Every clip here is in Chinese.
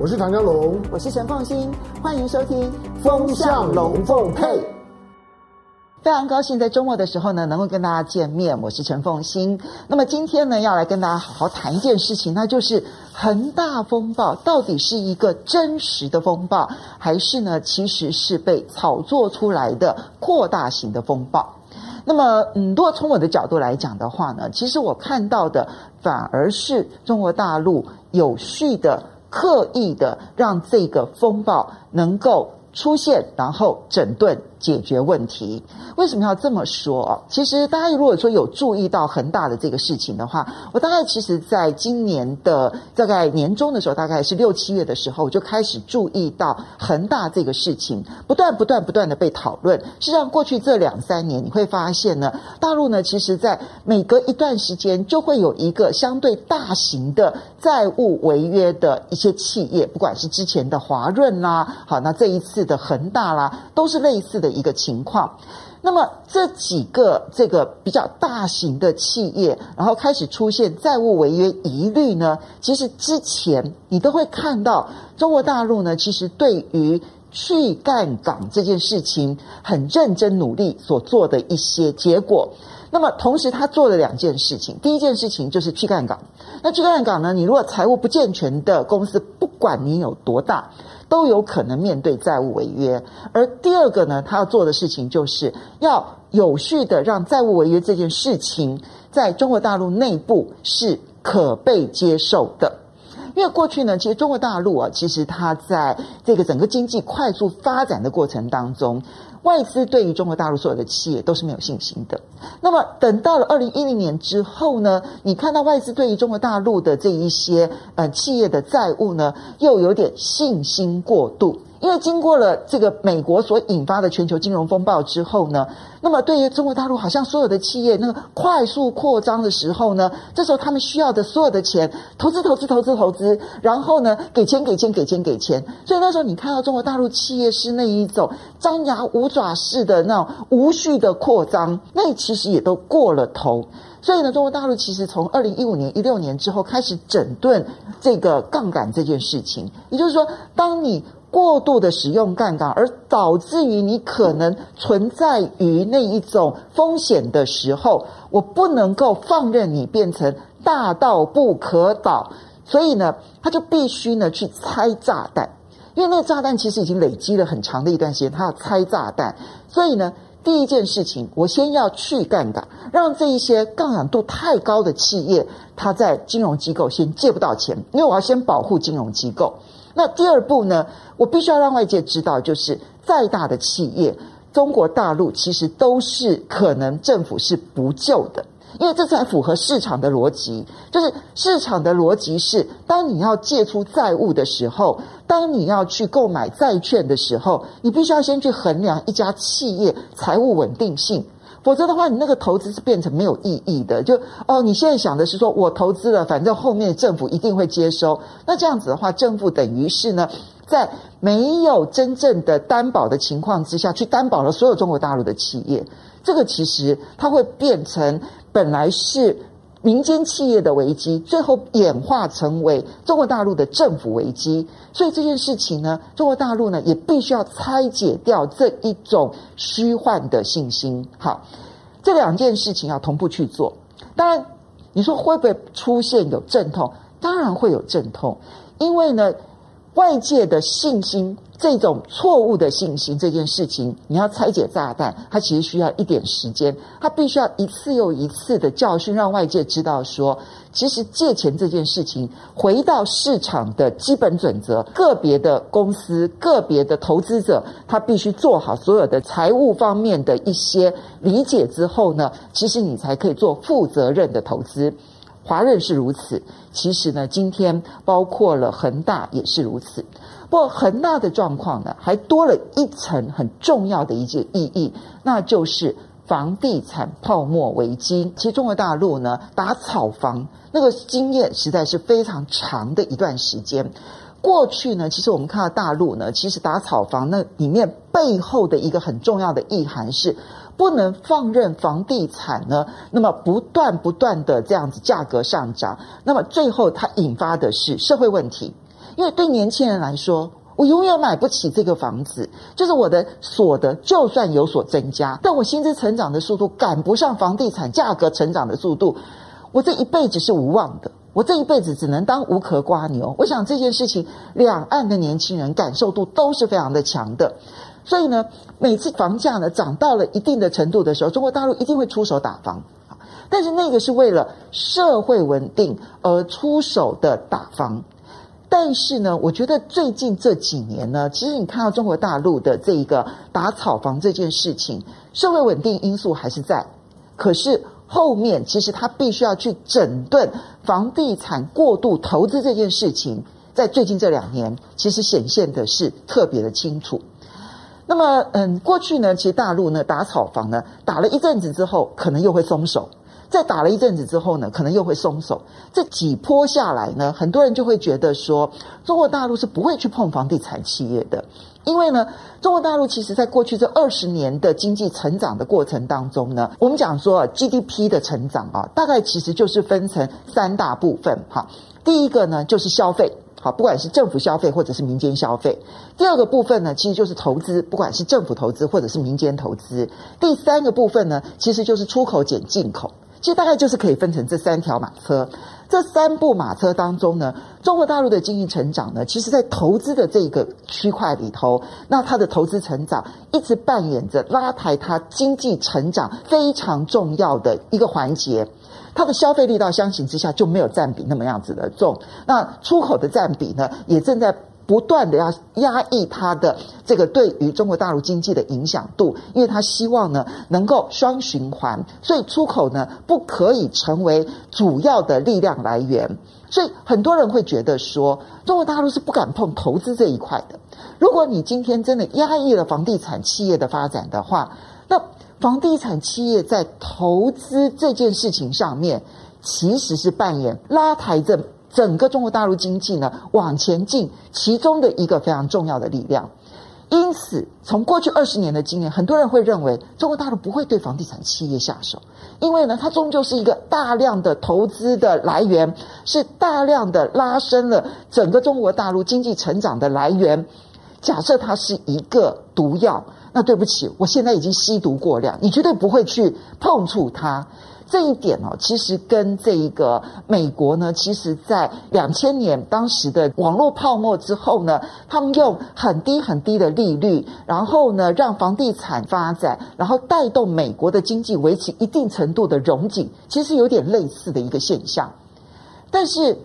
我是唐江龙，我是陈凤新，欢迎收听《风向龙凤配》。非常高兴在周末的时候呢，能够跟大家见面。我是陈凤欣。那么今天呢，要来跟大家好好谈一件事情，那就是恒大风暴到底是一个真实的风暴，还是呢，其实是被炒作出来的扩大型的风暴？那么，嗯，如果从我的角度来讲的话呢，其实我看到的反而是中国大陆有序的、刻意的让这个风暴能够出现，然后整顿。解决问题，为什么要这么说？其实大家如果说有注意到恒大的这个事情的话，我大概其实在今年的大概年中的时候，大概是六七月的时候，我就开始注意到恒大这个事情不断不断不断的被讨论。实际上，过去这两三年，你会发现呢，大陆呢，其实在每隔一段时间就会有一个相对大型的债务违约的一些企业，不管是之前的华润啦，好，那这一次的恒大啦，都是类似的。一个情况，那么这几个这个比较大型的企业，然后开始出现债务违约疑虑呢，其实之前你都会看到中国大陆呢，其实对于去杠杆这件事情很认真努力所做的一些结果。那么同时他做了两件事情，第一件事情就是去杠杆。那去杠杆呢，你如果财务不健全的公司，不管你有多大。都有可能面对债务违约，而第二个呢，他要做的事情就是要有序的让债务违约这件事情在中国大陆内部是可被接受的。因为过去呢，其实中国大陆啊，其实它在这个整个经济快速发展的过程当中。外资对于中国大陆所有的企业都是没有信心的。那么等到了二零一零年之后呢，你看到外资对于中国大陆的这一些呃企业的债务呢，又有点信心过度。因为经过了这个美国所引发的全球金融风暴之后呢，那么对于中国大陆，好像所有的企业那个快速扩张的时候呢，这时候他们需要的所有的钱，投资、投资、投资、投资，然后呢，给钱、给钱、给钱、给钱。所以那时候你看到中国大陆企业是那一种张牙舞爪式的那种无序的扩张，那其实也都过了头。所以呢，中国大陆其实从二零一五年、一六年之后开始整顿这个杠杆这件事情，也就是说，当你过度的使用杠杆，而导致于你可能存在于那一种风险的时候，我不能够放任你变成大到不可倒，所以呢，他就必须呢去拆炸弹，因为那个炸弹其实已经累积了很长的一段时间，他要拆炸弹，所以呢，第一件事情，我先要去杠杆，让这一些杠杆度太高的企业，他在金融机构先借不到钱，因为我要先保护金融机构。那第二步呢，我必须要让外界知道，就是再大的企业，中国大陆其实都是可能政府是不救的，因为这才符合市场的逻辑。就是市场的逻辑是，当你要借出债务的时候，当你要去购买债券的时候，你必须要先去衡量一家企业财务稳定性。否则的话，你那个投资是变成没有意义的。就哦，你现在想的是说我投资了，反正后面政府一定会接收。那这样子的话，政府等于是呢，在没有真正的担保的情况之下去担保了所有中国大陆的企业。这个其实它会变成本来是。民间企业的危机，最后演化成为中国大陆的政府危机。所以这件事情呢，中国大陆呢也必须要拆解掉这一种虚幻的信心。好，这两件事情要同步去做。当然，你说会不会出现有阵痛？当然会有阵痛，因为呢，外界的信心。这种错误的信心这件事情，你要拆解炸弹，它其实需要一点时间，它必须要一次又一次的教训，让外界知道说，其实借钱这件事情，回到市场的基本准则，个别的公司、个别的投资者，他必须做好所有的财务方面的一些理解之后呢，其实你才可以做负责任的投资。华润是如此，其实呢，今天包括了恒大也是如此。不过恒大的状况呢，还多了一层很重要的一件意义，那就是房地产泡沫危机。其实中国大陆呢，打炒房那个经验实在是非常长的一段时间。过去呢，其实我们看到大陆呢，其实打炒房那里面背后的一个很重要的意涵是，不能放任房地产呢，那么不断不断的这样子价格上涨，那么最后它引发的是社会问题。因为对年轻人来说，我永远买不起这个房子，就是我的所得就算有所增加，但我薪资成长的速度赶不上房地产价格成长的速度，我这一辈子是无望的，我这一辈子只能当无壳蜗牛。我想这件事情，两岸的年轻人感受度都是非常的强的，所以呢，每次房价呢涨到了一定的程度的时候，中国大陆一定会出手打房，但是那个是为了社会稳定而出手的打房。但是呢，我觉得最近这几年呢，其实你看到中国大陆的这一个打炒房这件事情，社会稳定因素还是在，可是后面其实他必须要去整顿房地产过度投资这件事情，在最近这两年，其实显现的是特别的清楚。那么，嗯，过去呢，其实大陆呢打炒房呢，打了一阵子之后，可能又会松手。再打了一阵子之后呢，可能又会松手。这几波下来呢，很多人就会觉得说，中国大陆是不会去碰房地产企业的，因为呢，中国大陆其实在过去这二十年的经济成长的过程当中呢，我们讲说 GDP 的成长啊，大概其实就是分成三大部分哈。第一个呢就是消费，好，不管是政府消费或者是民间消费；第二个部分呢，其实就是投资，不管是政府投资或者是民间投资；第三个部分呢，其实就是出口减进口。其实大概就是可以分成这三条马车，这三部马车当中呢，中国大陆的经济成长呢，其实在投资的这个区块里头，那它的投资成长一直扮演着拉抬它经济成长非常重要的一个环节，它的消费力道相形之下就没有占比那么样子的重，那出口的占比呢，也正在。不断的要压抑它的这个对于中国大陆经济的影响度，因为他希望呢能够双循环，所以出口呢不可以成为主要的力量来源。所以很多人会觉得说，中国大陆是不敢碰投资这一块的。如果你今天真的压抑了房地产企业的发展的话，那房地产企业在投资这件事情上面，其实是扮演拉抬着。整个中国大陆经济呢往前进，其中的一个非常重要的力量。因此，从过去二十年的经验，很多人会认为中国大陆不会对房地产企业下手，因为呢，它终究是一个大量的投资的来源，是大量的拉升了整个中国大陆经济成长的来源。假设它是一个毒药，那对不起，我现在已经吸毒过量，你绝对不会去碰触它。这一点哦，其实跟这一个美国呢，其实在两千年当时的网络泡沫之后呢，他们用很低很低的利率，然后呢，让房地产发展，然后带动美国的经济维持一定程度的融景，其实有点类似的一个现象。但是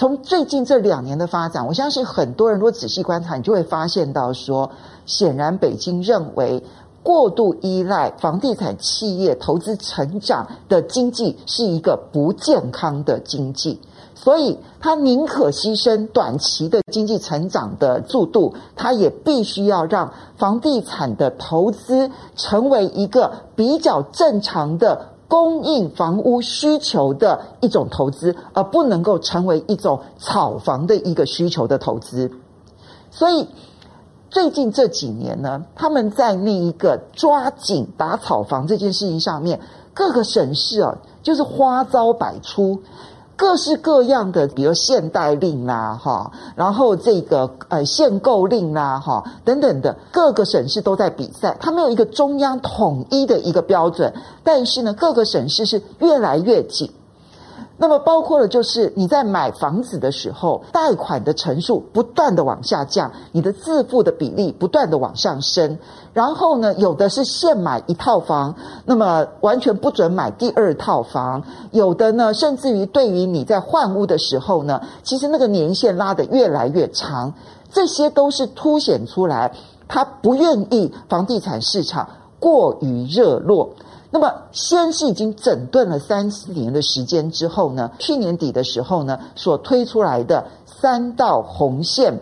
从最近这两年的发展，我相信很多人如果仔细观察，你就会发现到说，显然北京认为。过度依赖房地产企业投资成长的经济是一个不健康的经济，所以他宁可牺牲短期的经济成长的速度，他也必须要让房地产的投资成为一个比较正常的供应房屋需求的一种投资，而不能够成为一种炒房的一个需求的投资，所以。最近这几年呢，他们在那一个抓紧打炒房这件事情上面，各个省市啊，就是花招百出，各式各样的，比如限贷令啦，哈，然后这个呃限购令啦，哈，等等的，各个省市都在比赛，它没有一个中央统一的一个标准，但是呢，各个省市是越来越紧。那么包括了，就是你在买房子的时候，贷款的成数不断的往下降，你的自付的比例不断的往上升。然后呢，有的是现买一套房，那么完全不准买第二套房。有的呢，甚至于对于你在换屋的时候呢，其实那个年限拉得越来越长。这些都是凸显出来，他不愿意房地产市场过于热络。那么，先是已经整顿了三四年的时间之后呢，去年底的时候呢，所推出来的三道红线，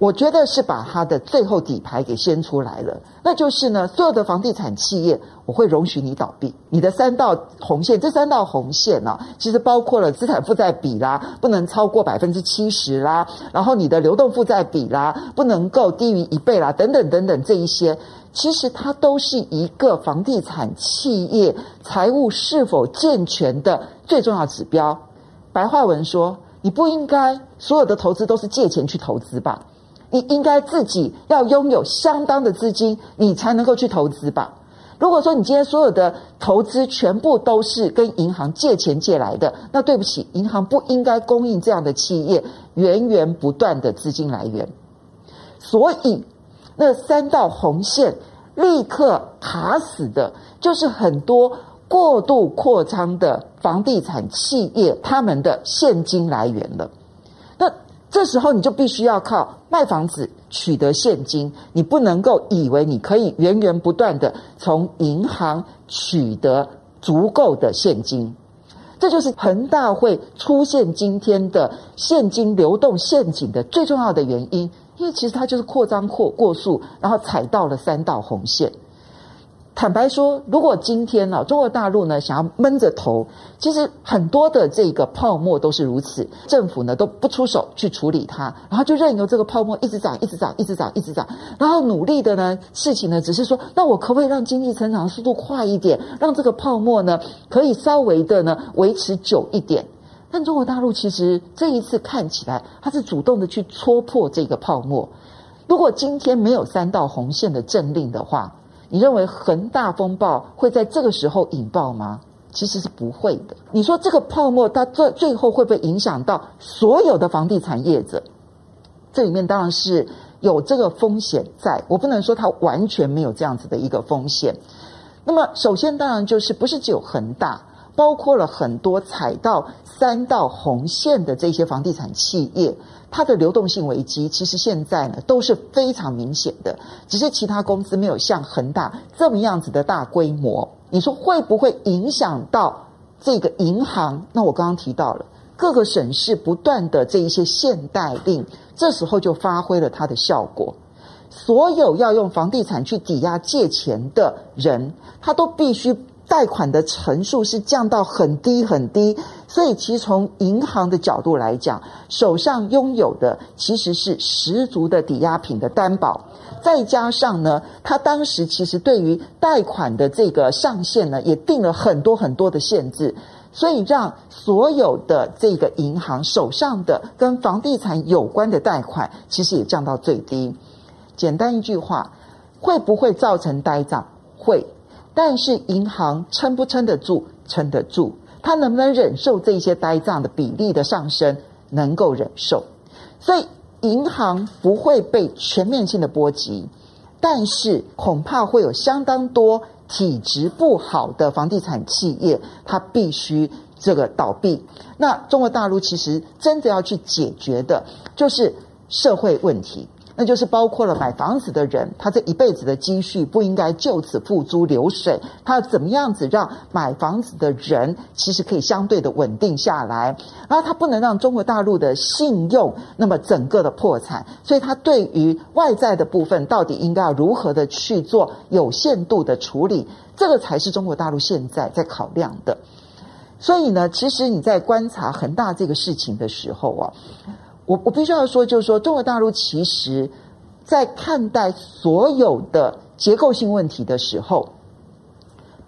我觉得是把它的最后底牌给掀出来了。那就是呢，所有的房地产企业，我会容许你倒闭。你的三道红线，这三道红线呢，其实包括了资产负债比啦，不能超过百分之七十啦，然后你的流动负债比啦，不能够低于一倍啦，等等等等这一些。其实它都是一个房地产企业财务是否健全的最重要指标。白话文说，你不应该所有的投资都是借钱去投资吧？你应该自己要拥有相当的资金，你才能够去投资吧？如果说你今天所有的投资全部都是跟银行借钱借来的，那对不起，银行不应该供应这样的企业源源不断的资金来源。所以，那三道红线立刻卡死的，就是很多过度扩张的房地产企业他们的现金来源了。这时候你就必须要靠卖房子。取得现金，你不能够以为你可以源源不断的从银行取得足够的现金，这就是恒大会出现今天的现金流动陷阱的最重要的原因，因为其实它就是扩张扩过速，然后踩到了三道红线。坦白说，如果今天呢、啊，中国大陆呢想要闷着头，其实很多的这个泡沫都是如此，政府呢都不出手去处理它，然后就任由这个泡沫一直涨，一直涨，一直涨，一直涨，然后努力的呢事情呢只是说，那我可不可以让经济成长的速度快一点，让这个泡沫呢可以稍微的呢维持久一点？但中国大陆其实这一次看起来，它是主动的去戳破这个泡沫。如果今天没有三道红线的政令的话，你认为恒大风暴会在这个时候引爆吗？其实是不会的。你说这个泡沫它最最后会不会影响到所有的房地产业者？这里面当然是有这个风险在，我不能说它完全没有这样子的一个风险。那么首先当然就是不是只有恒大，包括了很多踩到三道红线的这些房地产企业。它的流动性危机其实现在呢都是非常明显的，只是其他公司没有像恒大这么样子的大规模。你说会不会影响到这个银行？那我刚刚提到了各个省市不断的这一些限贷令，这时候就发挥了它的效果。所有要用房地产去抵押借钱的人，他都必须。贷款的成数是降到很低很低，所以其实从银行的角度来讲，手上拥有的其实是十足的抵押品的担保，再加上呢，他当时其实对于贷款的这个上限呢，也定了很多很多的限制，所以让所有的这个银行手上的跟房地产有关的贷款，其实也降到最低。简单一句话，会不会造成呆账？会。但是银行撑不撑得住？撑得住。它能不能忍受这些呆账的比例的上升？能够忍受。所以银行不会被全面性的波及，但是恐怕会有相当多体质不好的房地产企业，它必须这个倒闭。那中国大陆其实真的要去解决的，就是社会问题。那就是包括了买房子的人，他这一辈子的积蓄不应该就此付诸流水。他要怎么样子让买房子的人其实可以相对的稳定下来？然后他不能让中国大陆的信用那么整个的破产。所以他对于外在的部分到底应该要如何的去做有限度的处理？这个才是中国大陆现在在考量的。所以呢，其实你在观察恒大这个事情的时候啊。我我必须要说，就是说，中国大陆其实，在看待所有的结构性问题的时候，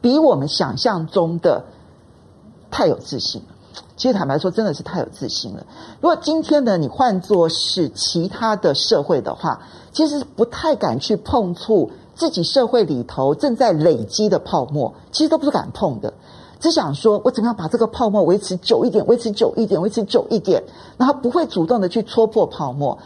比我们想象中的太有自信了。其实坦白说，真的是太有自信了。如果今天呢，你换作是其他的社会的话，其实不太敢去碰触自己社会里头正在累积的泡沫，其实都不是敢碰的。只想说，我怎么样把这个泡沫维持久一点，维持久一点，维持久一点，然后不会主动的去戳破泡沫。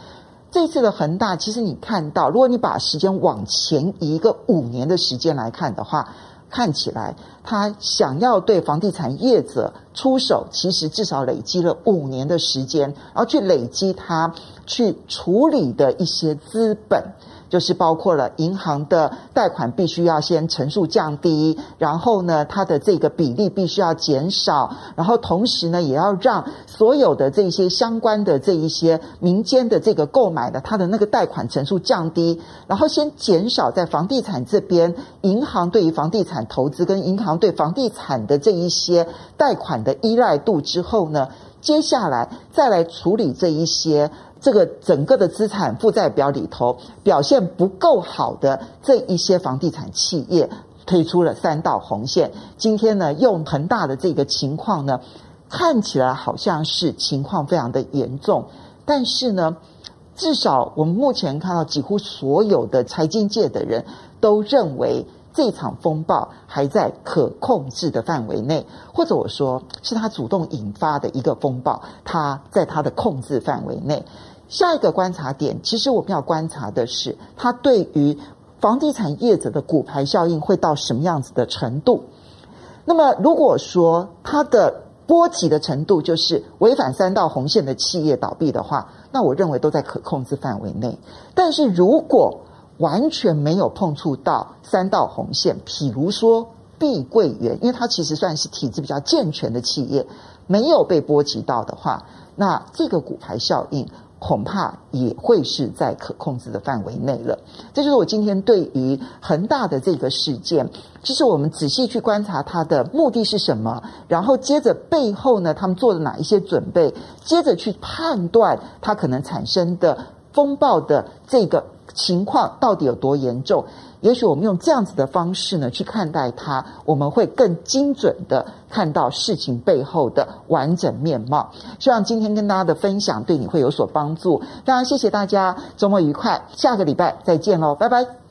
这次的恒大，其实你看到，如果你把时间往前移一个五年的时间来看的话，看起来他想要对房地产业者出手，其实至少累积了五年的时间，然后去累积他去处理的一些资本。就是包括了银行的贷款必须要先成数降低，然后呢，它的这个比例必须要减少，然后同时呢，也要让所有的这些相关的这一些民间的这个购买的它的那个贷款成数降低，然后先减少在房地产这边银行对于房地产投资跟银行对房地产的这一些贷款的依赖度之后呢，接下来再来处理这一些。这个整个的资产负债表里头表现不够好的这一些房地产企业推出了三道红线。今天呢，用恒大的这个情况呢，看起来好像是情况非常的严重，但是呢，至少我们目前看到，几乎所有的财经界的人都认为这场风暴还在可控制的范围内，或者我说是他主动引发的一个风暴，它在他的控制范围内。下一个观察点，其实我们要观察的是，它对于房地产业者的骨牌效应会到什么样子的程度。那么，如果说它的波及的程度就是违反三道红线的企业倒闭的话，那我认为都在可控制范围内。但是如果完全没有碰触到三道红线，譬如说碧桂园，因为它其实算是体制比较健全的企业，没有被波及到的话，那这个骨牌效应。恐怕也会是在可控制的范围内了。这就是我今天对于恒大的这个事件，其实我们仔细去观察它的目的是什么，然后接着背后呢，他们做了哪一些准备，接着去判断它可能产生的风暴的这个情况到底有多严重。也许我们用这样子的方式呢去看待它，我们会更精准的看到事情背后的完整面貌。希望今天跟大家的分享对你会有所帮助。非常谢谢大家，周末愉快，下个礼拜再见喽，拜拜。